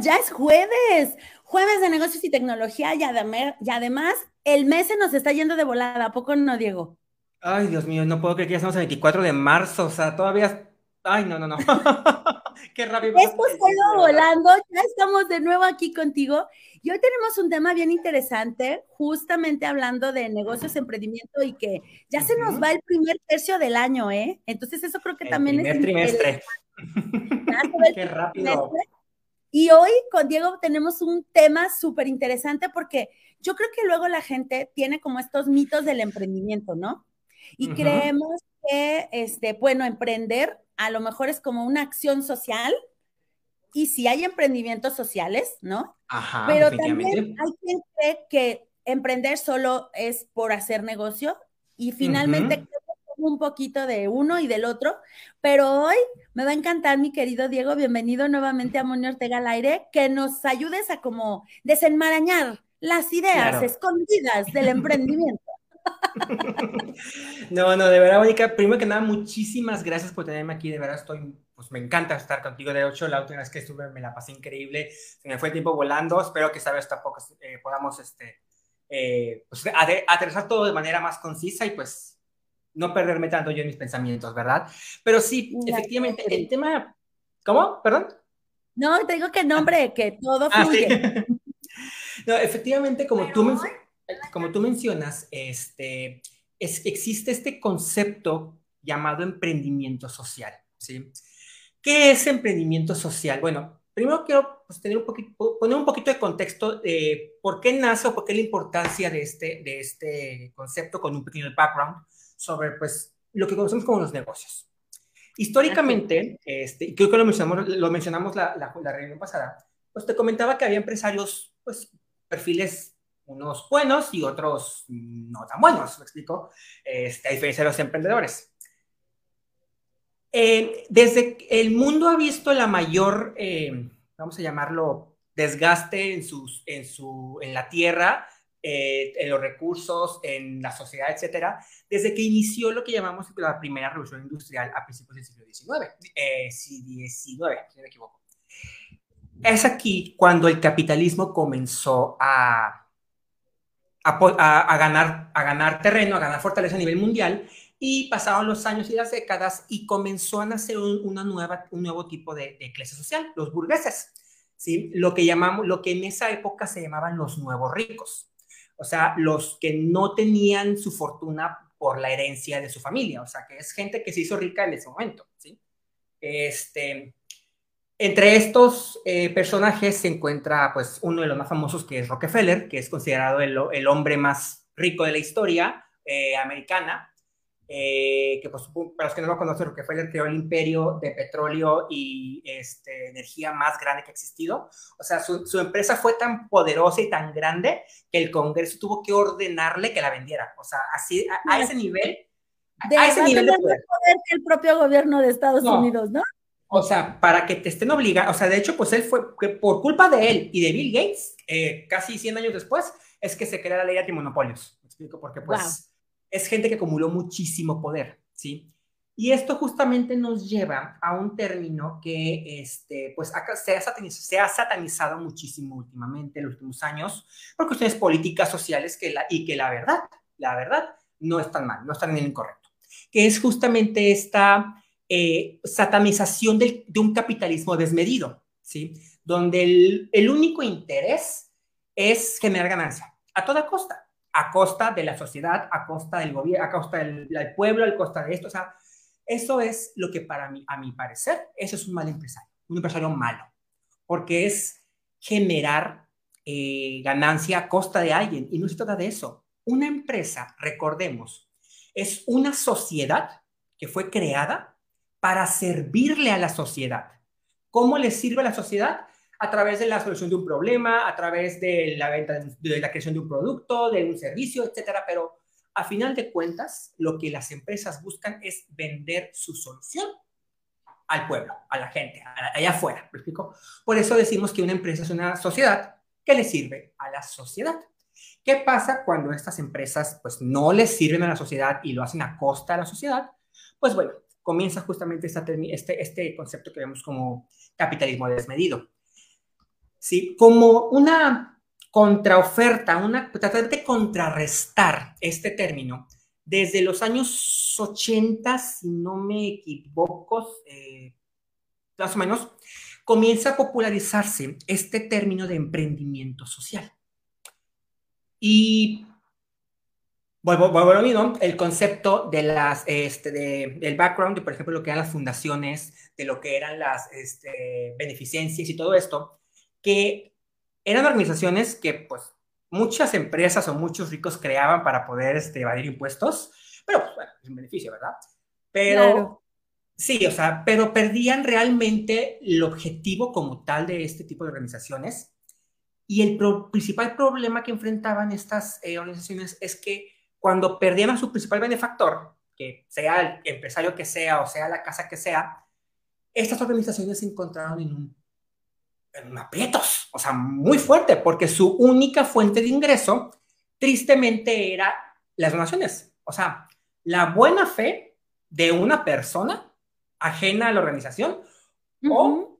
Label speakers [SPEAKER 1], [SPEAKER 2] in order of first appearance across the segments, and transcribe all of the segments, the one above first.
[SPEAKER 1] ya es jueves, jueves de negocios y tecnología y, además el mes se nos está yendo de volada, ¿a poco no, Diego?
[SPEAKER 2] Ay, Dios mío, no puedo creer que ya estamos el 24 de marzo, o sea, todavía... Ay, no, no, no.
[SPEAKER 1] Qué rápido. Esto se ido volando, ya estamos de nuevo aquí contigo y hoy tenemos un tema bien interesante, justamente hablando de negocios, emprendimiento y que ya se nos va el primer tercio del año, ¿eh? Entonces eso creo que también
[SPEAKER 2] es... trimestre. Qué rápido.
[SPEAKER 1] Y hoy con Diego tenemos un tema súper interesante porque yo creo que luego la gente tiene como estos mitos del emprendimiento, ¿no? Y creemos que, este, bueno, emprender a lo mejor es como una acción social. Y si hay emprendimientos sociales, ¿no?
[SPEAKER 2] Ajá,
[SPEAKER 1] Pero también hay quien cree que emprender solo es por hacer negocio y finalmente un poquito de uno y del otro, pero hoy me va a encantar, mi querido Diego, bienvenido nuevamente a Moni Ortega al aire, que nos ayudes a como desenmarañar las ideas escondidas del emprendimiento.
[SPEAKER 2] No, no, de verdad, Mónica, primero que nada, muchísimas gracias por tenerme aquí, de verdad estoy, pues me encanta estar contigo, de hecho, la última vez que estuve me la pasé increíble, se me fue el tiempo volando, espero que esta vez tampoco eh, podamos, este, eh, pues, aterrizar todo de manera más concisa y pues no perderme tanto yo en mis pensamientos, ¿verdad? Pero sí, efectivamente, el tema... ¿Cómo? ¿Perdón?
[SPEAKER 1] No, te digo que nombre, que todo ah, fluye.
[SPEAKER 2] no, efectivamente, como tú, como tú mencionas, este, es, existe este concepto llamado emprendimiento social, ¿sí? ¿Qué es emprendimiento social? Bueno, primero quiero pues, tener un poquito, poner un poquito de contexto de por qué nace o por qué la importancia de este, de este concepto con un pequeño background sobre pues, lo que conocemos como los negocios. Históricamente, este, creo que lo mencionamos, lo mencionamos la, la, la, reunión pasada, pues te comentaba que había empresarios, pues, perfiles unos buenos y otros no tan buenos, ¿me explico? Este, a diferencia de los emprendedores. Eh, desde el mundo ha visto la mayor, eh, vamos a llamarlo, desgaste en, sus, en, su, en la tierra eh, en los recursos, en la sociedad, etcétera, desde que inició lo que llamamos la primera revolución industrial a principios del siglo XIX, eh, si no me equivoco. Es aquí cuando el capitalismo comenzó a, a, ganar, a ganar terreno, a ganar fortaleza a nivel mundial, y pasaron los años y las décadas y comenzó a nacer un, una nueva, un nuevo tipo de, de clase social, los burgueses. ¿sí? Lo, que llamamos, lo que en esa época se llamaban los nuevos ricos o sea, los que no tenían su fortuna por la herencia de su familia, o sea, que es gente que se hizo rica en ese momento, ¿sí? Este, entre estos eh, personajes se encuentra, pues, uno de los más famosos que es Rockefeller, que es considerado el, el hombre más rico de la historia eh, americana, eh, que pues, para los que no lo conocen, Rockefeller creó el imperio de petróleo y este, energía más grande que ha existido. O sea, su, su, empresa fue tan poderosa y tan grande que el Congreso tuvo que ordenarle que la vendiera. O sea, así, a, ese nivel.
[SPEAKER 1] De a ese nivel de poder. que el propio gobierno de Estados Unidos, ¿no?
[SPEAKER 2] O sea, para que te estén obligando, o sea, de hecho, pues él fue, que por culpa de él y de Bill Gates, eh, casi 100 años después, es que se crea la ley antimonopolios. ¿Me explico? Porque pues es gente que acumuló muchísimo poder, ¿sí? Y esto justamente nos lleva a un término que este, pues, se, ha satanizado, se ha satanizado muchísimo últimamente, en los últimos años, por cuestiones políticas, sociales, que la, y que la verdad, la verdad, no es tan mal, no están en el incorrecto, que es justamente esta eh, satanización de, un capitalismo desmedido, ¿sí? Donde el único interés es generar ganancia, a toda costa a costa de la sociedad, a costa del gobierno, a costa del, pueblo, a costa de esto. O sea, eso es lo que para mí, a mi parecer, eso es un mal empresario, un empresario malo, porque es generar eh, ganancia a costa de alguien y no se trata de eso. Una empresa, recordemos, es una sociedad que fue creada para servirle a la sociedad. ¿Cómo le sirve a la sociedad? A través de la solución de un problema, a través de la venta, de la creación de un producto, de un servicio, etcétera. Pero a final de cuentas, lo que las empresas buscan es vender su solución al pueblo, a la gente, allá afuera. Por eso decimos que una empresa es una sociedad que le sirve a la sociedad. ¿Qué pasa cuando estas empresas pues no les sirven a la sociedad y lo hacen a costa de la sociedad? Pues bueno, comienza justamente este, este concepto que vemos como capitalismo desmedido. ¿Sí? Como una contraoferta, una, tratar de contrarrestar este término. Desde los años 80, si no me equivoco, eh, más o menos, comienza a popularizarse este término de emprendimiento social. Y vuelvo, a lo mismo, el concepto de las, este, del background, de por ejemplo lo que eran las fundaciones, de lo que eran las este, beneficencias y todo esto, que eran organizaciones que pues muchas empresas o muchos ricos creaban para poder este, evadir impuestos, pero pues bueno, es un beneficio, ¿verdad? Pero sí, o sea, pero perdían realmente el objetivo como tal de este tipo de organizaciones. Y el principal problema que enfrentaban estas eh, organizaciones es que cuando perdían a su principal benefactor, que sea el empresario que sea o sea la casa que sea, estas organizaciones se encontraron en un aprietos, o sea, muy fuerte, porque su única fuente de ingreso, tristemente, era las donaciones. O sea, la buena fe de una persona ajena a la organización, o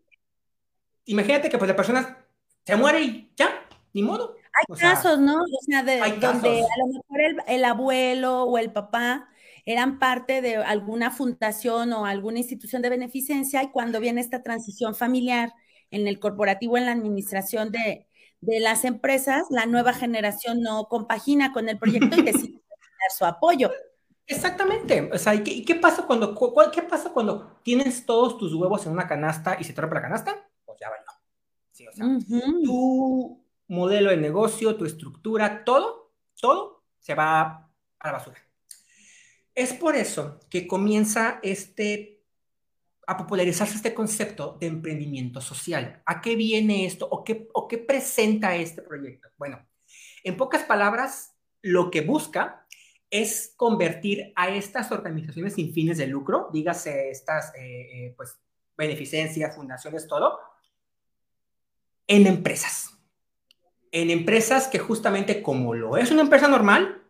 [SPEAKER 2] imagínate que pues la persona se muere y ya, ni modo.
[SPEAKER 1] Hay casos, ¿no? O sea, de donde a lo mejor el, el abuelo o el papá eran parte de alguna fundación o alguna institución de beneficencia y cuando viene esta transición familiar, en el corporativo, en la administración de, las empresas, la nueva generación no compagina con el proyecto y decide dar su apoyo.
[SPEAKER 2] Exactamente. O sea, ¿y qué, pasa cuando, qué pasa cuando tienes todos tus huevos en una canasta y se rompe la canasta? Pues ya valió. Sí, o sea, tu modelo de negocio, tu estructura, todo, todo se va a la basura. Es por eso que comienza este a popularizarse este concepto de emprendimiento social. ¿A qué viene esto o qué, presenta este proyecto? Bueno, en pocas palabras, lo que busca es convertir a estas organizaciones sin fines de lucro, dígase estas eh, eh, pues, beneficencias, fundaciones, todo, en empresas. En empresas que justamente como lo es una empresa normal,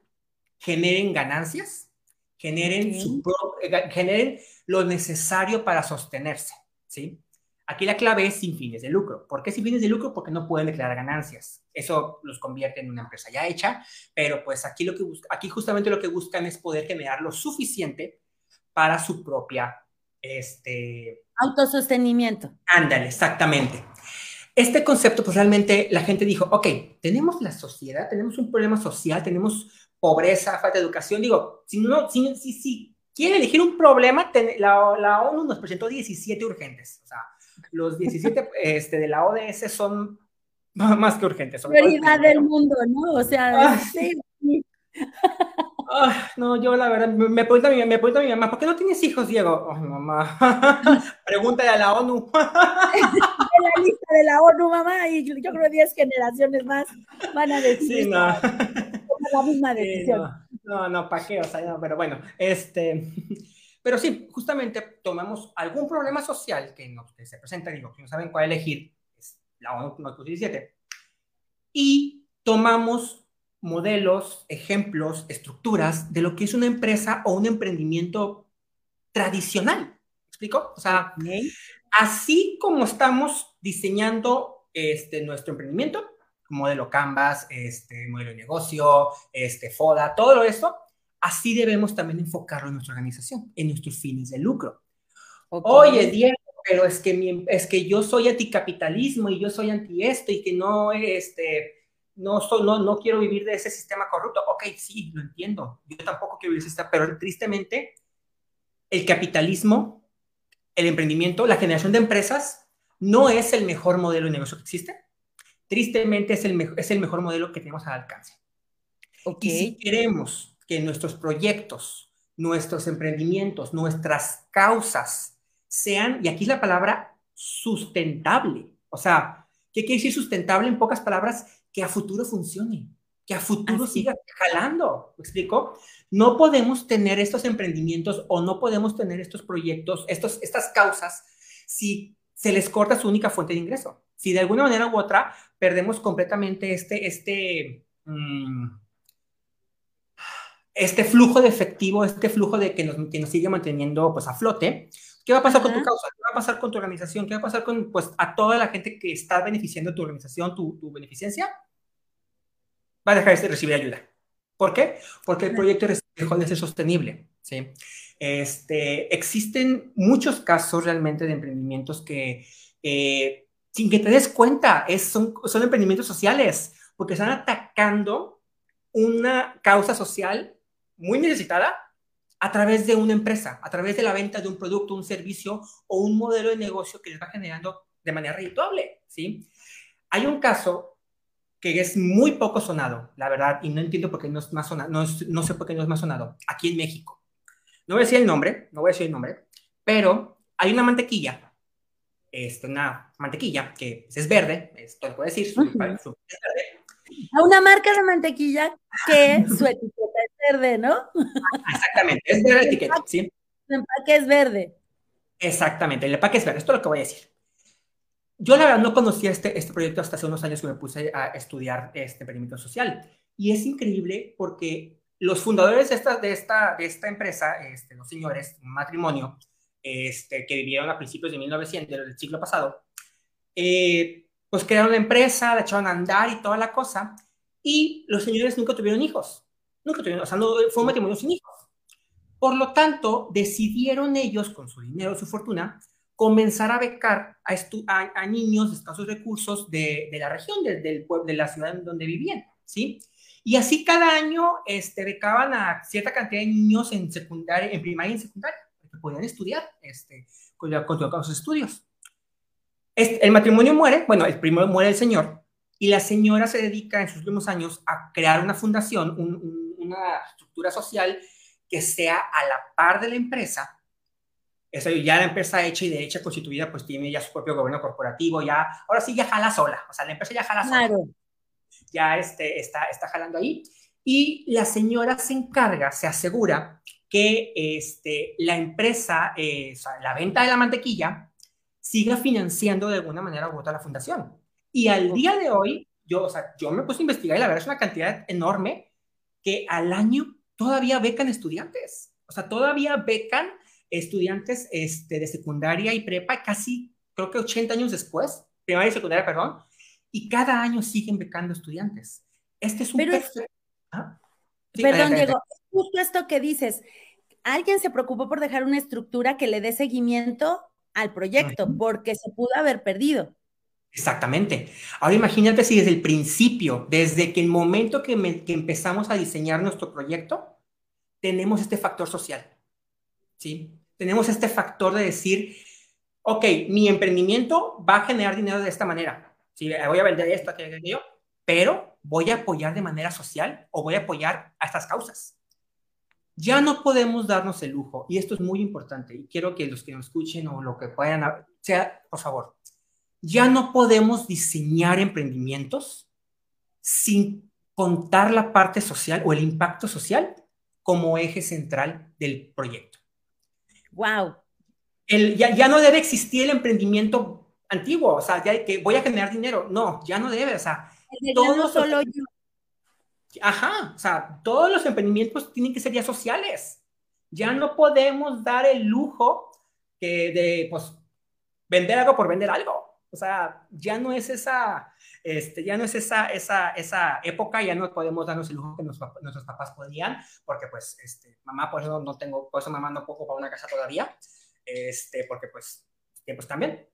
[SPEAKER 2] generen ganancias, generen, su eh, generen lo necesario para sostenerse, ¿sí? Aquí la clave es sin fines de lucro. ¿Por qué sin fines de lucro? Porque no pueden declarar ganancias. Eso los convierte en una empresa ya hecha, pero pues aquí, lo que aquí justamente lo que buscan es poder generar lo suficiente para su propia... Este...
[SPEAKER 1] Autosostenimiento.
[SPEAKER 2] Ándale, exactamente. Este concepto, pues realmente la gente dijo, ok, tenemos la sociedad, tenemos un problema social, tenemos pobreza, falta de educación. Digo, si no, si, si, si quieren elegir un problema, la, la, ONU nos presentó 17 urgentes. O sea, los 17 este, de la ODS son más que urgentes.
[SPEAKER 1] Prioridad del mundo, ¿no? O sea, ah, sí.
[SPEAKER 2] No, yo la verdad, me pregunta, mi, me pregunta mi mamá, ¿por qué no tienes hijos, Diego? Ay, mamá, pregúntale a la ONU.
[SPEAKER 1] en la lista de la ONU, mamá, y yo creo que 10 generaciones más van a decir. Sí, no. La misma decisión.
[SPEAKER 2] No, no, ¿para qué? O sea, no, pero bueno, este, pero sí, justamente tomamos algún problema social que, nos, se presenta, digo, que no saben cuál elegir, es la ONU 17, y tomamos modelos, ejemplos, estructuras de lo que es una empresa o un emprendimiento tradicional. ¿Me explico? O sea, así como estamos diseñando este, nuestro emprendimiento, modelo Canvas, este, modelo de negocio, este, FODA, todo eso, así debemos también enfocarlo en nuestra organización, en nuestros fines de lucro. Oye, Diego, pero es que, es que yo soy anticapitalismo y yo soy anti esto y que no, este, no, soy, no, no quiero vivir de ese sistema corrupto. Ok, sí, lo entiendo. Yo tampoco quiero vivir de ese sistema, pero tristemente el capitalismo, el emprendimiento, la generación de empresas no es el mejor modelo de negocio que existe tristemente es el, es el mejor modelo que tenemos al alcance. Y si queremos que nuestros proyectos, nuestros emprendimientos, nuestras causas sean, y aquí es la palabra sustentable, o sea, ¿qué quiere decir sustentable en pocas palabras? Que a futuro funcione, que a futuro siga jalando, ¿me explico? No podemos tener estos emprendimientos o no podemos tener estos proyectos, estos, estas causas, si se les corta su única fuente de ingreso. Si de alguna manera u otra perdemos completamente este, este, mm, este flujo de efectivo, este flujo de que nos, que nos sigue manteniendo pues a flote, ¿Qué va a pasar con tu causa? ¿Qué va a pasar con tu organización? ¿Qué va a pasar con, pues, a toda la gente que está beneficiando tu organización, tu, tu beneficencia? Va a dejar de recibir ayuda. ¿Por qué? Porque el proyecto dejó de ser sostenible. ¿sí? Este, existen muchos casos realmente de emprendimientos que, eh, sin que te des cuenta, es, son, son emprendimientos sociales, porque están atacando una causa social muy necesitada a través de una empresa, a través de la venta de un producto, un servicio o un modelo de negocio que les va generando de manera redituable, ¿sí? Hay un caso que es muy poco sonado, la verdad, y no entiendo por qué no es más sonado, no, no sé por qué no es más sonado, aquí en México. No voy a decir el nombre, no voy a decir el nombre, pero hay una mantequilla, este, una mantequilla que es verde, esto lo puedo decir, su,
[SPEAKER 1] A una marca de mantequilla que su etiqueta es verde, ¿no?
[SPEAKER 2] Exactamente, es verde la etiqueta, ¿sí?
[SPEAKER 1] El empaque es verde.
[SPEAKER 2] Exactamente, el empaque es verde, esto es lo que voy a decir. Yo la verdad no conocía este, este proyecto hasta hace unos años que me puse a estudiar este emprendimiento social. Y es increíble porque los fundadores de esta, de esta, de esta empresa, este, los señores, un matrimonio, este, que vivieron a principios de 1900, del siglo pasado, eh, pues crearon la empresa, la echaron a andar y toda la cosa. Y los señores nunca tuvieron hijos. Nunca tuvieron, o sea, no, fue un matrimonio sin hijos. Por lo tanto, decidieron ellos, con su dinero, su fortuna, comenzar a becar a, a, niños de escasos recursos de, de la región, del de, de la ciudad en donde vivían, ¿sí? Y así cada año este, becaban a cierta cantidad de niños en secundaria, en primaria y en secundaria, que podían estudiar, este, continuar con sus estudios. Este, el matrimonio muere, bueno, el primero muere el señor, y la señora se dedica en sus últimos años a crear una fundación, una estructura social que sea a la par de la empresa, eso ya la empresa hecha y derecha constituida, pues tiene ya su propio gobierno corporativo, ya, ahora sí ya jala sola, o sea, la empresa ya jala sola. Ya este, está, está jalando ahí. Y la señora se encarga, se asegura que este, la empresa, eh, o sea, la venta de la mantequilla, siga financiando de alguna manera u otra la fundación. Y al día de hoy, yo, o sea, yo me puse a investigar y la verdad es una cantidad enorme que al año todavía becan estudiantes. O sea, todavía becan estudiantes este, de secundaria y prepa, casi creo que 80 años después, primaria y secundaria, perdón, y cada año siguen becando estudiantes. Este es un
[SPEAKER 1] Pero ¿Ah? Perdón, Diego, justo esto que dices, alguien se preocupó por dejar una estructura que le dé seguimiento al proyecto, porque se pudo haber perdido.
[SPEAKER 2] Exactamente. Ahora imagínate si desde el principio, desde que el momento que, que empezamos a diseñar nuestro proyecto, tenemos este factor social. ¿Sí? tenemos este factor de decir, ok, mi emprendimiento va a generar dinero de esta manera. Si voy a vender esto, aquello, pero voy a apoyar de manera social o voy a apoyar a estas causas. Ya no podemos darnos el lujo, y esto es muy importante, y quiero que los que nos escuchen o lo que puedan, sea, por favor, ya no podemos diseñar emprendimientos sin contar la parte social o el impacto social como eje central del proyecto.
[SPEAKER 1] Wow.
[SPEAKER 2] El, ya, ya no debe existir el emprendimiento antiguo, o sea, ya que voy a generar dinero. No, ya no debe, o sea,
[SPEAKER 1] todos solo yo.
[SPEAKER 2] Ajá, o sea, todos los emprendimientos tienen que ser ya sociales. Ya no podemos dar el lujo que de, pues, vender algo por vender algo. O sea, ya no es esa, este, ya no es esa, esa, esa época, ya no podemos darnos el lujo que nuestros papás podían, porque pues, este, mamá, por eso no tengo, por eso mamá no puedo para una casa todavía, este, porque pues, tiempos cambian.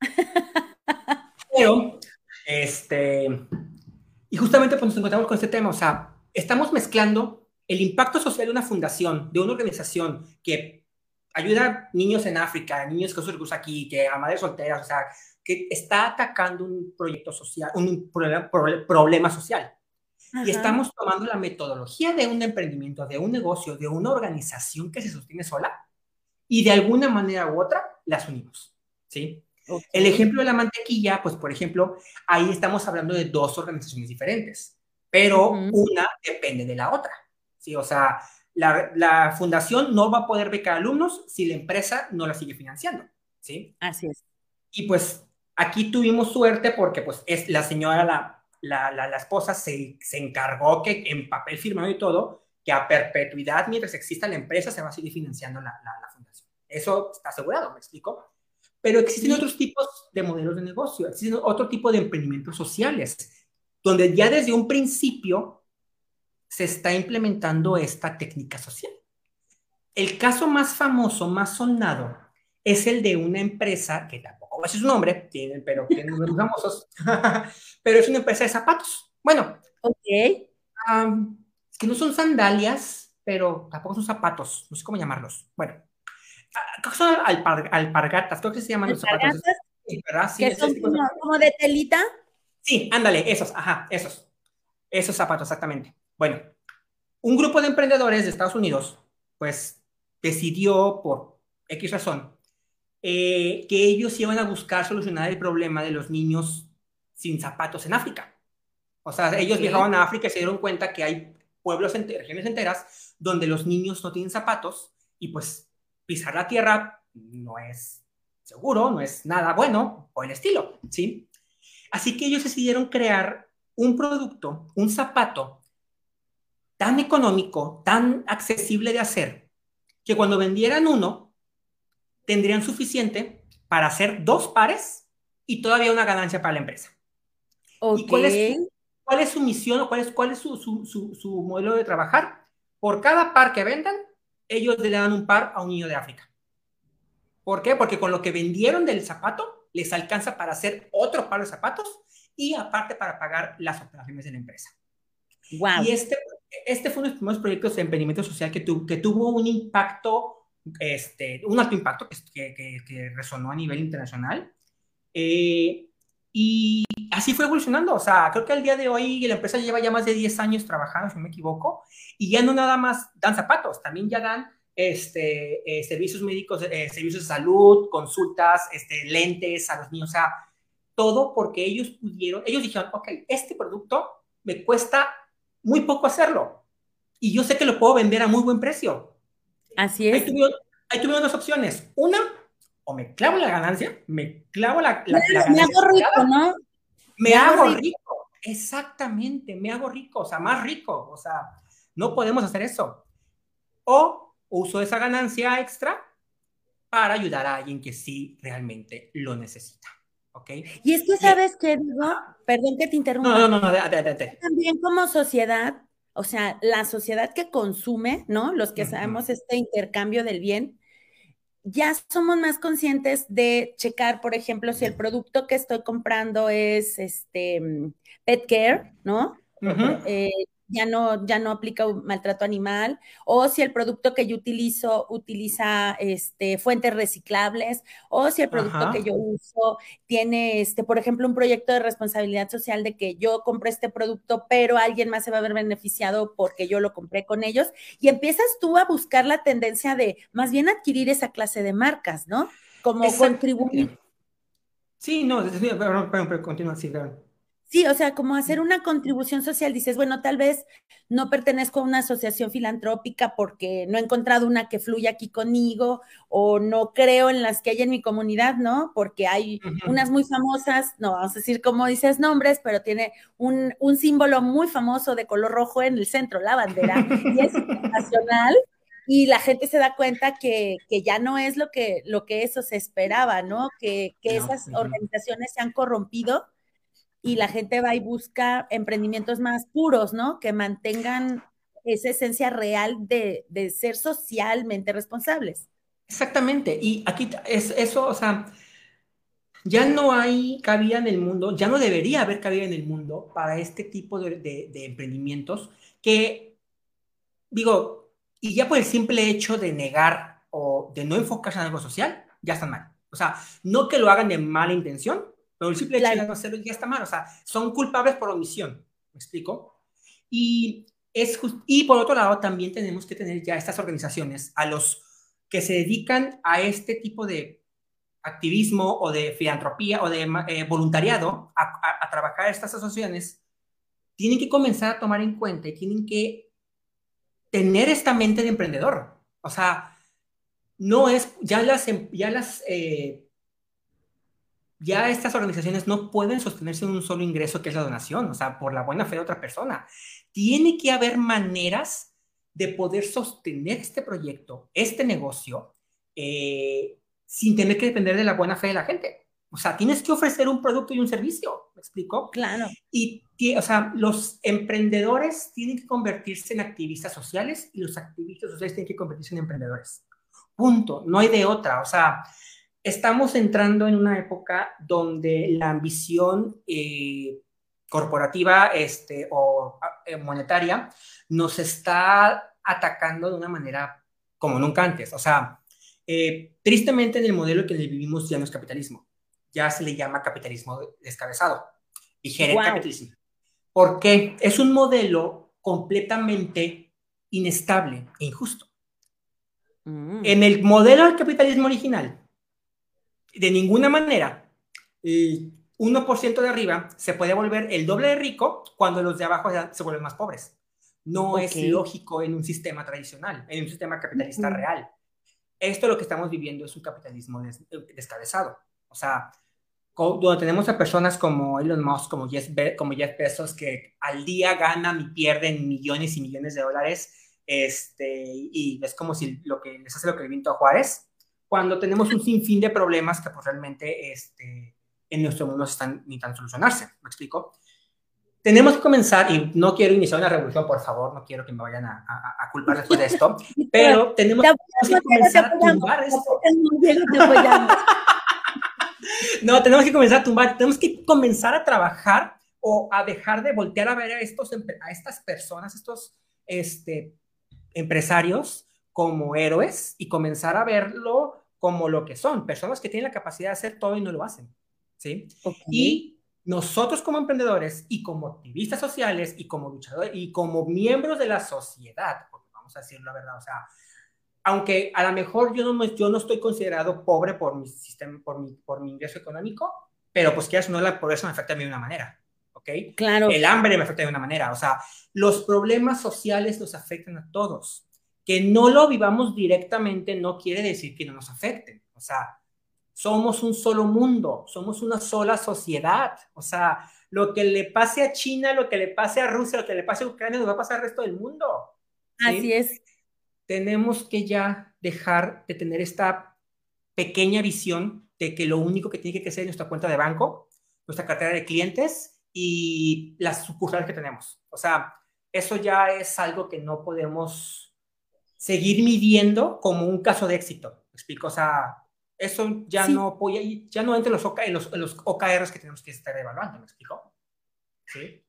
[SPEAKER 2] Pero, este, y justamente pues nos encontramos con este tema, o sea, estamos mezclando el impacto social de una fundación, de una organización que ayuda a niños en África, niños que son aquí, que a madres solteras, o sea, que está atacando un proyecto social, un problema, social. Y estamos tomando la metodología de un emprendimiento, de un negocio, de una organización que se sostiene sola y de alguna manera u otra las unimos. ¿sí? El ejemplo de la mantequilla, pues por ejemplo, ahí estamos hablando de dos organizaciones diferentes, pero una depende de la otra. ¿sí? O sea, la, la, fundación no va a poder becar alumnos si la empresa no la sigue financiando. ¿sí?
[SPEAKER 1] Así es.
[SPEAKER 2] Y pues Aquí tuvimos suerte porque pues es la señora, la, la, la, esposa, se, se, encargó que en papel firmado y todo, que a perpetuidad, mientras exista la empresa, se va a seguir financiando la, la fundación. Eso está asegurado, ¿me explico? Pero existen otros tipos de modelos de negocio, existen otro tipo de emprendimientos sociales, donde ya desde un principio se está implementando esta técnica social. El caso más famoso, más sonado, es el de una empresa, que tampoco va a su nombre, tienen, pero tienen unos famosos, pero es una empresa de zapatos. Bueno,
[SPEAKER 1] ok.
[SPEAKER 2] que no son sandalias, pero tampoco son zapatos, no sé cómo llamarlos. Bueno, son alpargatas, creo que se llaman los zapatos.
[SPEAKER 1] Sí, que son como, de telita.
[SPEAKER 2] Sí, ándale, esos, ajá, esos. Esos zapatos, exactamente. Bueno, un grupo de emprendedores de Estados Unidos, pues, decidió por X razón eh, que ellos iban a buscar solucionar el problema de los niños sin zapatos en África. O sea, ellos viajaban a África y se dieron cuenta que hay pueblos, regiones enteras, donde los niños no tienen zapatos y pues pisar la tierra no es seguro, no es nada bueno o el estilo, ¿sí? Así que ellos decidieron crear un producto, un zapato tan económico, tan accesible de hacer, que cuando vendieran uno, tendrían suficiente para hacer dos pares y todavía una ganancia para la empresa.
[SPEAKER 1] ¿Y cuál
[SPEAKER 2] es, cuál es su misión o cuál es, cuál es su, su, su, modelo de trabajar? Por cada par que vendan, ellos le dan un par a un niño de África. ¿Por qué? Porque con lo que vendieron del zapato, les alcanza para hacer otro par de zapatos y aparte para pagar las operaciones de la empresa.
[SPEAKER 1] Wow.
[SPEAKER 2] Y este, este fue uno de los primeros proyectos de emprendimiento social que, que tuvo un impacto este, un alto impacto que, que, resonó a nivel internacional. Eh, y así fue evolucionando. O sea, creo que al día de hoy la empresa lleva ya más de 10 años trabajando, si no me equivoco, y ya no nada más dan zapatos, también ya dan este, eh, servicios médicos, eh, servicios de salud, consultas, este, lentes a los niños, o sea, todo porque ellos pudieron, ellos dijeron, ok, este producto me cuesta muy poco hacerlo y yo sé que lo puedo vender a muy buen precio.
[SPEAKER 1] Así es.
[SPEAKER 2] Ahí tuvieron, dos opciones. Una, o me clavo la ganancia, me clavo la,
[SPEAKER 1] la, Me hago rico, ¿no?
[SPEAKER 2] Me, hago rico. Exactamente, me hago rico, o sea, más rico. O sea, no podemos hacer eso. O uso esa ganancia extra para ayudar a alguien que sí realmente lo necesita. ¿Ok?
[SPEAKER 1] Y es que sabes que digo, perdón que te interrumpa.
[SPEAKER 2] No, no, no, no,
[SPEAKER 1] También como sociedad o sea, la sociedad que consume, ¿no? Los que sabemos este intercambio del bien, ya somos más conscientes de checar, por ejemplo, si el producto que estoy comprando es este pet care, ¿no? Ya no, ya no aplica un maltrato animal, o si el producto que yo utilizo utiliza este, fuentes reciclables, o si el producto que yo uso tiene, este, por ejemplo, un proyecto de responsabilidad social de que yo compré este producto, pero alguien más se va a ver beneficiado porque yo lo compré con ellos, y empiezas tú a buscar la tendencia de más bien adquirir esa clase de marcas, ¿no? Como contribuir.
[SPEAKER 2] Sí, no, perdón, perdón, continúa, sí,
[SPEAKER 1] Sí, o sea, como hacer una contribución social, dices, bueno, tal vez no pertenezco a una asociación filantrópica porque no he encontrado una que fluya aquí conmigo o no creo en las que hay en mi comunidad, ¿no? Porque hay unas muy famosas, no vamos a decir cómo dices nombres, pero tiene un, un símbolo muy famoso de color rojo en el centro, la bandera, y es nacional y la gente se da cuenta que, que, ya no es lo que, lo que eso se esperaba, ¿no? Que, que esas organizaciones se han corrompido y la gente va y busca emprendimientos más puros, ¿no? Que mantengan esa esencia real de, ser socialmente responsables.
[SPEAKER 2] Exactamente, y aquí es eso, o sea, ya no hay cabida en el mundo, ya no debería haber cabida en el mundo para este tipo de, de emprendimientos que, digo, y ya por el simple hecho de negar o de no enfocarse en algo social, ya están mal. O sea, no que lo hagan de mala intención, pero el simple hecho de no hacerlo ya está mal. O sea, son culpables por omisión. ¿Me explico? Y, es y por otro lado, también tenemos que tener ya estas organizaciones, a los que se dedican a este tipo de activismo o de filantropía o de eh, voluntariado a, a, trabajar estas asociaciones, tienen que comenzar a tomar en cuenta y tienen que tener esta mente de emprendedor. O sea, no es, ya las, em, ya las eh, ya estas organizaciones no pueden sostenerse en un solo ingreso que es la donación, o sea, por la buena fe de otra persona. Tiene que haber maneras de poder sostener este proyecto, este negocio, eh, sin tener que depender de la buena fe de la gente. O sea, tienes que ofrecer un producto y un servicio, ¿me explico?
[SPEAKER 1] Claro.
[SPEAKER 2] Y, o sea, los emprendedores tienen que convertirse en activistas sociales y los activistas sociales tienen que convertirse en emprendedores. Punto. No hay de otra. O sea, estamos entrando en una época donde la ambición eh, corporativa este, o eh, monetaria nos está atacando de una manera como nunca antes. O sea, eh, tristemente en el modelo que vivimos ya no es capitalismo, ya se le llama capitalismo descabezado, y wow. capitalismo. Porque es un modelo completamente inestable e injusto. Mm. En el modelo del capitalismo original, de ninguna manera, el 1% de arriba se puede volver el doble de rico cuando los de abajo se vuelven más pobres. No es lógico en un sistema tradicional, en un sistema capitalista real. Esto lo que estamos viviendo es un capitalismo descabezado. O sea, donde tenemos a personas como Elon Musk, como Jeff, como Jeff Bezos, que al día ganan y pierden millones y millones de dólares, este, y es como si lo que les hace lo que le viento a Juárez, cuando tenemos un sinfín de problemas que pues realmente este, en nuestro mundo están ni tan solucionarse. ¿Me explico? Tenemos que comenzar, y no quiero iniciar una revolución, por favor, no quiero que me vayan a, a, culpar después de esto, pero tenemos, que comenzar a tumbar esto. No, tenemos que comenzar a tumbar, tenemos que comenzar a trabajar o a dejar de voltear a ver a, estos, a estas personas, estos este, empresarios como héroes y comenzar a verlo como lo que son, personas que tienen la capacidad de hacer todo y no lo hacen. ¿sí? Y nosotros como emprendedores y como activistas sociales y como luchadores y como miembros de la sociedad, porque vamos a decir la verdad, o sea, aunque a lo mejor yo no, yo no estoy considerado pobre por mi sistema, por mi, por mi ingreso económico, pero pues que no, la pobreza me afecta a mí de una manera, ¿ok?
[SPEAKER 1] Claro.
[SPEAKER 2] El hambre me afecta de una manera, o sea, los problemas sociales nos afectan a todos que no lo vivamos directamente no quiere decir que no nos afecte. O sea, somos un solo mundo, somos una sola sociedad. O sea, lo que le pase a China, lo que le pase a Rusia, lo que le pase a Ucrania, nos va a pasar al resto del mundo.
[SPEAKER 1] Así es.
[SPEAKER 2] Tenemos que ya dejar de tener esta pequeña visión de que lo único que tiene que crecer es nuestra cuenta de banco, nuestra cartera de clientes y las sucursales que tenemos. O sea, eso ya es algo que no podemos seguir midiendo como un caso de éxito. ¿Me explico? O sea, eso ya no ya no entra en los, en los, en los OKRs que tenemos que estar evaluando, ¿me explico? Sí.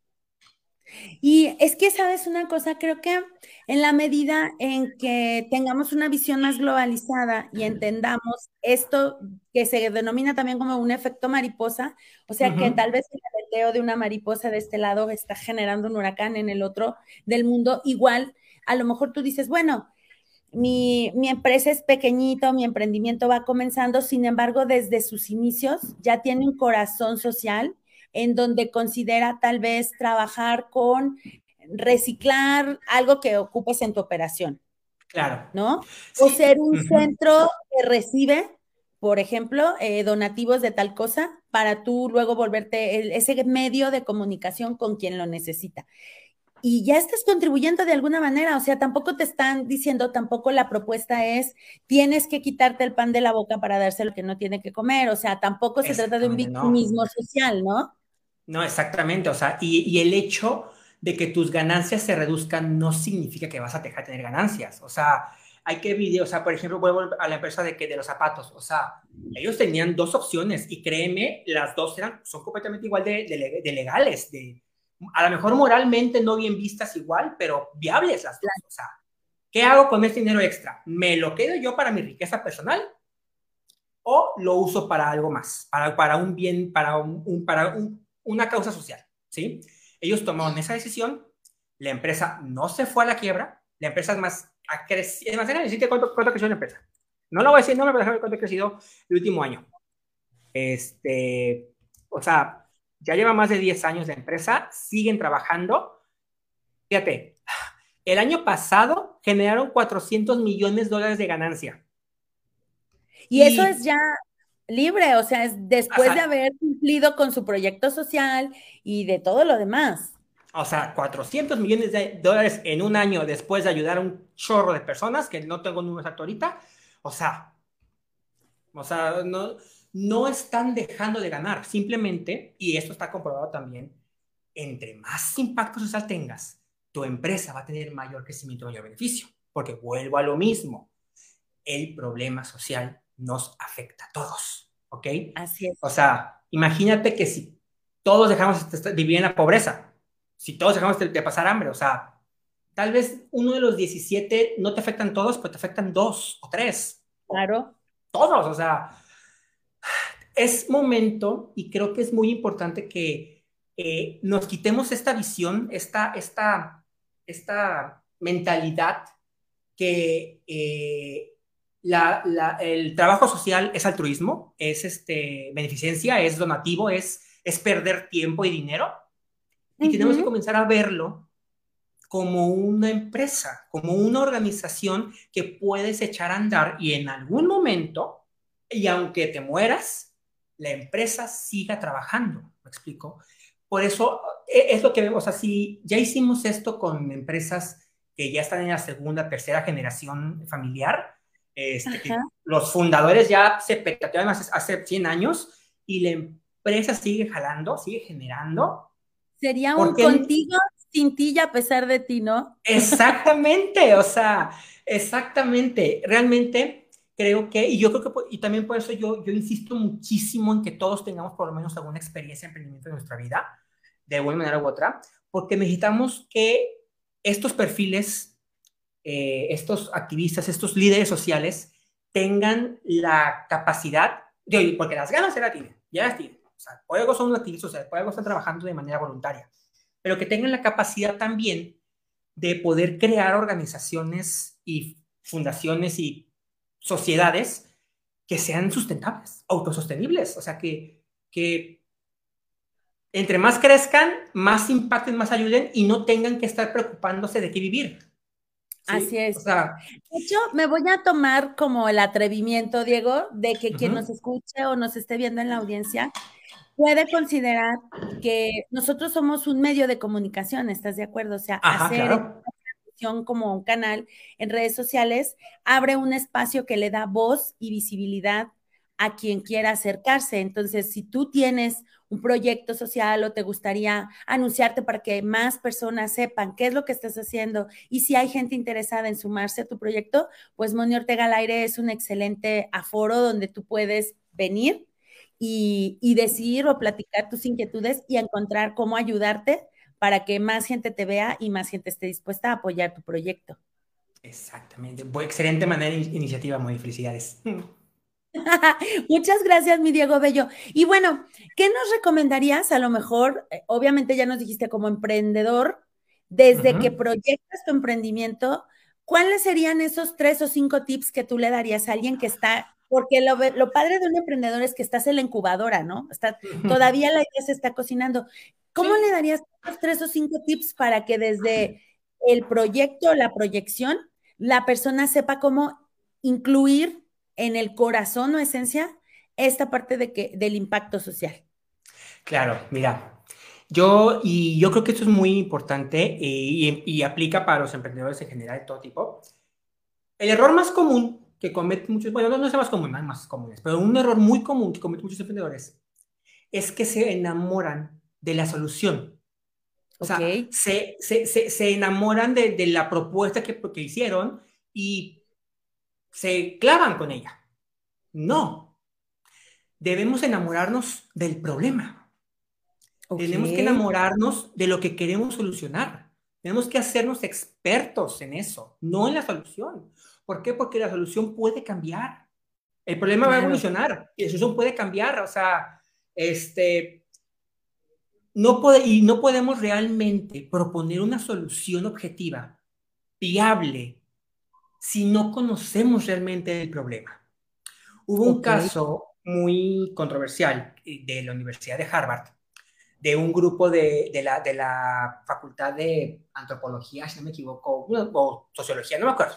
[SPEAKER 1] Y es que, ¿sabes una cosa? Creo que en la medida en que tengamos una visión más globalizada y entendamos esto que se denomina también como un efecto mariposa, o sea, que tal vez el aleteo de una mariposa de este lado está generando un huracán en el otro del mundo, igual, a lo mejor tú dices, bueno, mi, empresa es pequeñito, mi emprendimiento va comenzando, sin embargo, desde sus inicios ya tiene un corazón social en donde considera tal vez trabajar con reciclar algo que ocupes en tu operación.
[SPEAKER 2] Claro.
[SPEAKER 1] ¿No? O ser un centro que recibe, por ejemplo, eh, donativos de tal cosa para tú luego volverte ese medio de comunicación con quien lo necesita y ya estás contribuyendo de alguna manera, o sea, tampoco te están diciendo, tampoco la propuesta es, tienes que quitarte el pan de la boca para darse lo que no tiene que comer, o sea, tampoco se trata de un victimismo social, ¿no?
[SPEAKER 2] No, exactamente, o sea, y, el hecho de que tus ganancias se reduzcan no significa que vas a dejar de tener ganancias, o sea, hay que vivir, o sea, por ejemplo, vuelvo a la empresa de, que, de los zapatos, o sea, ellos tenían dos opciones y créeme, las dos eran, son completamente igual de, de legales, de a lo mejor moralmente no bien vistas igual, pero viables las dos. ¿qué hago con este dinero extra? ¿Me lo quedo yo para mi riqueza personal o lo uso para algo más, para, para un bien, para, un, para una causa social? ¿sí? Ellos tomaron esa decisión, la empresa no se fue a la quiebra, la empresa es más, ha crecido, es más, decirte cuánto, cuánto creció la empresa. No lo voy a decir, no me voy a dejar cuánto ha crecido el último año. Este, o sea, ya lleva más de 10 años de empresa, siguen trabajando. Fíjate, el año pasado generaron 400 millones de dólares de ganancia.
[SPEAKER 1] Y, eso es ya libre, o sea, es después de haber cumplido con su proyecto social y de todo lo demás.
[SPEAKER 2] O sea, 400 millones de dólares en un año después de ayudar a un chorro de personas, que no tengo números hasta ahorita. O sea, O sea, no, no están dejando de ganar, simplemente, y esto está comprobado también, entre más impacto social tengas, tu empresa va a tener mayor crecimiento, mayor beneficio, porque vuelvo a lo mismo, el problema social nos afecta a todos, ¿ok?
[SPEAKER 1] Así es.
[SPEAKER 2] O sea, imagínate que si todos dejamos de vivir en la pobreza, si todos dejamos de, pasar hambre, o sea, tal vez uno de los 17 no te afectan todos, pero te afectan dos o tres.
[SPEAKER 1] Claro.
[SPEAKER 2] todos, o sea, es momento y creo que es muy importante que eh, nos quitemos esta visión, esta, esta, esta mentalidad que eh, el trabajo social es altruismo, es este, beneficencia, es donativo, es, es perder tiempo y dinero. Y tenemos que comenzar a verlo como una empresa, como una organización que puedes echar a andar y en algún momento, y aunque te mueras, la empresa siga trabajando. ¿Me explico? Por eso e, es lo que vemos. O sea, si ya hicimos esto con empresas que ya están en la segunda, tercera generación familiar, este, los fundadores ya se percataron hace, 100 años y la empresa sigue jalando, sigue generando.
[SPEAKER 1] Sería un contigo sin ti a pesar de ti, ¿no?
[SPEAKER 2] Exactamente, o sea, exactamente. Realmente creo que, y yo creo que, y también por eso yo, yo insisto muchísimo en que todos tengamos por lo menos alguna experiencia de emprendimiento en nuestra vida, de una manera u otra, porque necesitamos que estos perfiles, eh, estos activistas, estos líderes sociales, tengan la capacidad, de, porque las ganas se las tienen, ya las tienen. O sea, por algo son activistas sociales, por algo están trabajando de manera voluntaria, pero que tengan la capacidad también de poder crear organizaciones y fundaciones y sociedades que sean sustentables, autosostenibles, o sea, que, que entre más crezcan, más impacten, más ayuden y no tengan que estar preocupándose de qué vivir.
[SPEAKER 1] Así es. de hecho, me voy a tomar como el atrevimiento, Diego, de que quien nos escuche o nos esté viendo en la audiencia puede considerar que nosotros somos un medio de comunicación, ¿estás de acuerdo? O sea, hacer como un canal en redes sociales abre un espacio que le da voz y visibilidad a quien quiera acercarse. Entonces, si tú tienes un proyecto social o te gustaría anunciarte para que más personas sepan qué es lo que estás haciendo y si hay gente interesada en sumarse a tu proyecto, pues Moni Ortega al aire es un excelente aforo donde tú puedes venir y, y decir o platicar tus inquietudes y encontrar cómo ayudarte para que más gente te vea y más gente esté dispuesta a apoyar tu proyecto.
[SPEAKER 2] Exactamente. Excelente manera iniciativa, muy felicidades.
[SPEAKER 1] Muchas gracias, mi Diego Bello. Y bueno, ¿qué nos recomendarías? A lo mejor, eh, obviamente ya nos dijiste como emprendedor, desde que proyectas tu emprendimiento, ¿cuáles serían esos tres o cinco tips que tú le darías a alguien que está, porque lo, lo padre de un emprendedor es que estás en la incubadora, ¿no? Está, todavía la idea se está cocinando. ¿Cómo le darías tres o cinco tips para que desde el proyecto, la proyección, la persona sepa cómo incluir en el corazón o esencia esta parte de que, del impacto social.
[SPEAKER 2] Claro, mira, yo, y yo creo que esto es muy importante eh, y, aplica para los emprendedores en general de todo tipo. El error más común que cometen muchos, bueno, no, es el más común, hay más comunes, pero un error muy común que cometen muchos emprendedores es que se enamoran de la solución. O sea, se, se, se, enamoran de, de, la propuesta que, que hicieron y se clavan con ella. No. Debemos enamorarnos del problema. Tenemos que enamorarnos de lo que queremos solucionar. Tenemos que hacernos expertos en eso, no en la solución. ¿Por qué? Porque la solución puede cambiar. El problema va a evolucionar y la solución puede cambiar. O sea, este, no puede, y no podemos realmente proponer una solución objetiva, viable, si no conocemos realmente el problema. Hubo un caso muy controversial de la Universidad de Harvard, de un grupo de, de, la, de la Facultad de Antropología, si no me equivoco, o Sociología, no me acuerdo,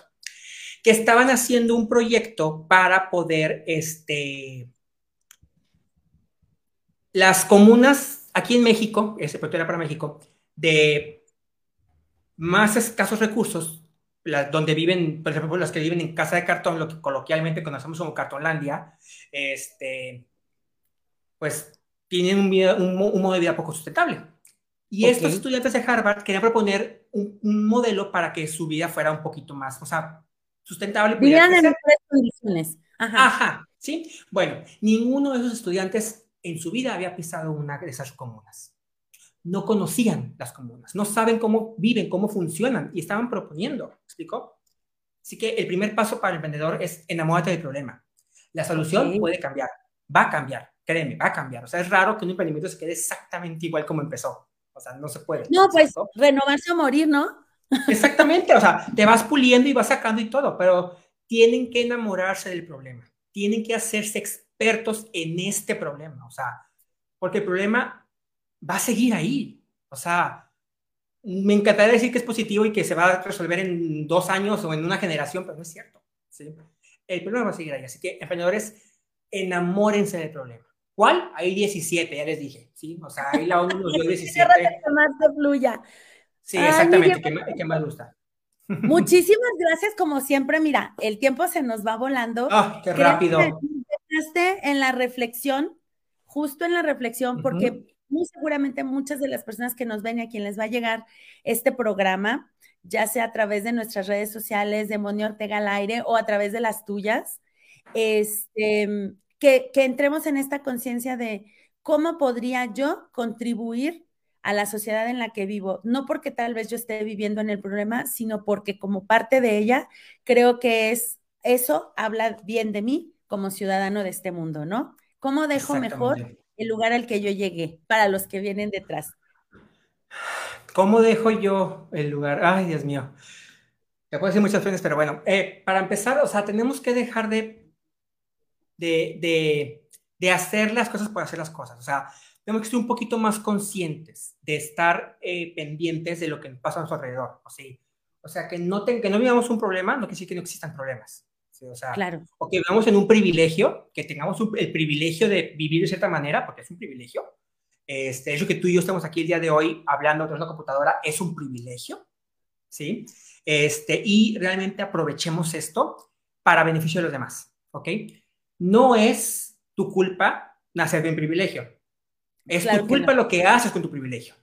[SPEAKER 2] que estaban haciendo un proyecto para poder, este, las comunas aquí en México, ese proyecto era para México, de más escasos recursos, donde viven, por ejemplo, las que viven en casa de cartón, lo que coloquialmente conocemos como cartonlandia, este, pues tienen un, modo de vida poco sustentable. Y estos estudiantes de Harvard querían proponer un, modelo para que su vida fuera un poquito más, o sea, sustentable.
[SPEAKER 1] Vivían en mejores condiciones.
[SPEAKER 2] Ajá. Ajá, ¿sí? Bueno, ninguno de esos estudiantes en su vida había pisado una de esas comunas. No conocían las comunas, no saben cómo viven, cómo funcionan y estaban proponiendo, ¿me ¿explicó? Así que el primer paso para el emprendedor es enamórate del problema. La solución puede cambiar, va a cambiar, créeme, va a cambiar. O sea, es raro que un emprendimiento se quede exactamente igual como empezó. O sea, no se puede.
[SPEAKER 1] No, pues renovarse o morir, ¿no?
[SPEAKER 2] Exactamente, o sea, te vas puliendo y vas sacando y todo, pero tienen que enamorarse del problema, tienen que hacerse expertos en este problema, o sea, porque el problema va a seguir ahí, o sea, me encantaría decir que es positivo y que se va a resolver en dos años o en una generación, pero no es cierto, ¿sí? El problema va a seguir ahí, así que emprendedores, enamórense del problema. ¿Cuál? Hay 17, ya les dije, ¿sí? O sea, ahí la ONU nos dio 17. Sí, exactamente, ¿qué, más gusta?
[SPEAKER 1] Muchísimas gracias, como siempre. Mira, el tiempo se nos va volando.
[SPEAKER 2] ¡Ah, qué rápido!
[SPEAKER 1] En la reflexión, justo en la reflexión, porque muy seguramente muchas de las personas que nos ven y a quien les va a llegar este programa, ya sea a través de nuestras redes sociales, de Moni Ortega al aire o a través de las tuyas, este, que, que entremos en esta conciencia de cómo podría yo contribuir a la sociedad en la que vivo, no porque tal vez yo esté viviendo en el problema, sino porque como parte de ella, creo que es eso habla bien de mí como ciudadano de este mundo, ¿no? ¿Cómo dejo mejor el lugar al que yo llegué para los que vienen detrás?
[SPEAKER 2] ¿Cómo dejo yo el lugar? Ay, Dios mío. Te puedo decir muchas veces, pero bueno, eh, para empezar, o sea, tenemos que dejar de, de, de, de hacer las cosas por hacer las cosas. O sea, tenemos que ser un poquito más conscientes de estar eh, pendientes de lo que pasa a nuestro alrededor. O sea, o sea que, no que no vivamos un problema, no quiere decir que no existan problemas. O sea,
[SPEAKER 1] claro.
[SPEAKER 2] o que vivamos en un privilegio, que tengamos el privilegio de vivir de cierta manera, porque es un privilegio. Este, eso que tú y yo estamos aquí el día de hoy hablando de una computadora es un privilegio, ¿sí? Este, y realmente aprovechemos esto para beneficio de los demás, ¿ok? No es tu culpa nacer de un privilegio. Es tu culpa lo que haces con tu privilegio.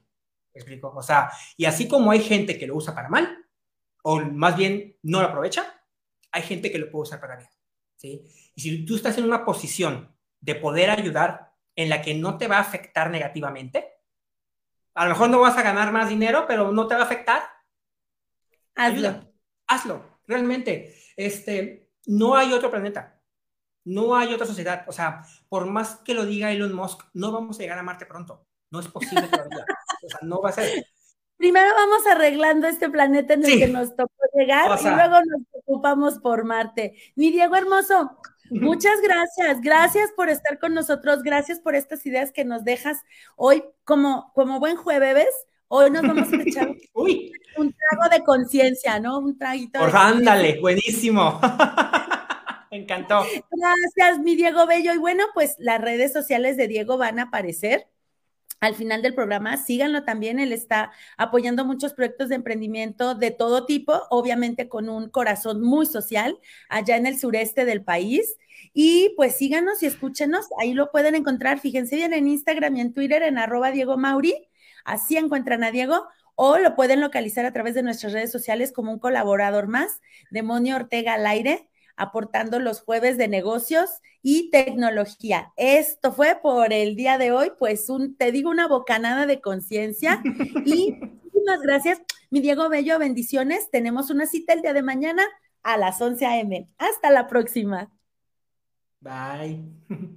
[SPEAKER 2] ¿Me explico? O sea, y así como hay gente que lo usa para mal, o más bien no lo aprovecha, hay gente que lo puede usar para bien. ¿sí? Y si tú estás en una posición de poder ayudar en la que no te va a afectar negativamente, a lo mejor no vas a ganar más dinero, pero no te va a afectar.
[SPEAKER 1] Hazlo.
[SPEAKER 2] Hazlo, realmente. Este, no hay otro planeta. No hay otra sociedad. O sea, por más que lo diga Elon Musk, no vamos a llegar a Marte pronto. No es posible todavía. o sea, no va a ser.
[SPEAKER 1] Primero vamos arreglando este planeta en el que nos tocó llegar y luego nos ocupamos por Marte. Mi Diego hermoso, muchas gracias. Gracias por estar con nosotros. Gracias por estas ideas que nos dejas hoy como, como buen jueves. Hoy nos vamos a echar un trago de conciencia, ¿no? Un traguito.
[SPEAKER 2] Por ándale, buenísimo. Me encantó.
[SPEAKER 1] Gracias, mi Diego Bello. Y bueno, pues las redes sociales de Diego van a aparecer al final del programa. Síganlo también, él está apoyando muchos proyectos de emprendimiento de todo tipo, obviamente con un corazón muy social allá en el sureste del país. Y pues síganos y escúchenos, ahí lo pueden encontrar, fíjense bien en Instagram y en Twitter en arroba Diego Mauri, así encuentran a Diego, o lo pueden localizar a través de nuestras redes sociales como un colaborador más, Demonio Ortega al aire aportando los jueves de negocios y tecnología. Esto fue por el día de hoy, pues un, te digo, una bocanada de conciencia y muchísimas gracias, mi Diego Bello, bendiciones. Tenemos una cita el día de mañana a las 11 a.m. Hasta la próxima.
[SPEAKER 2] Bye.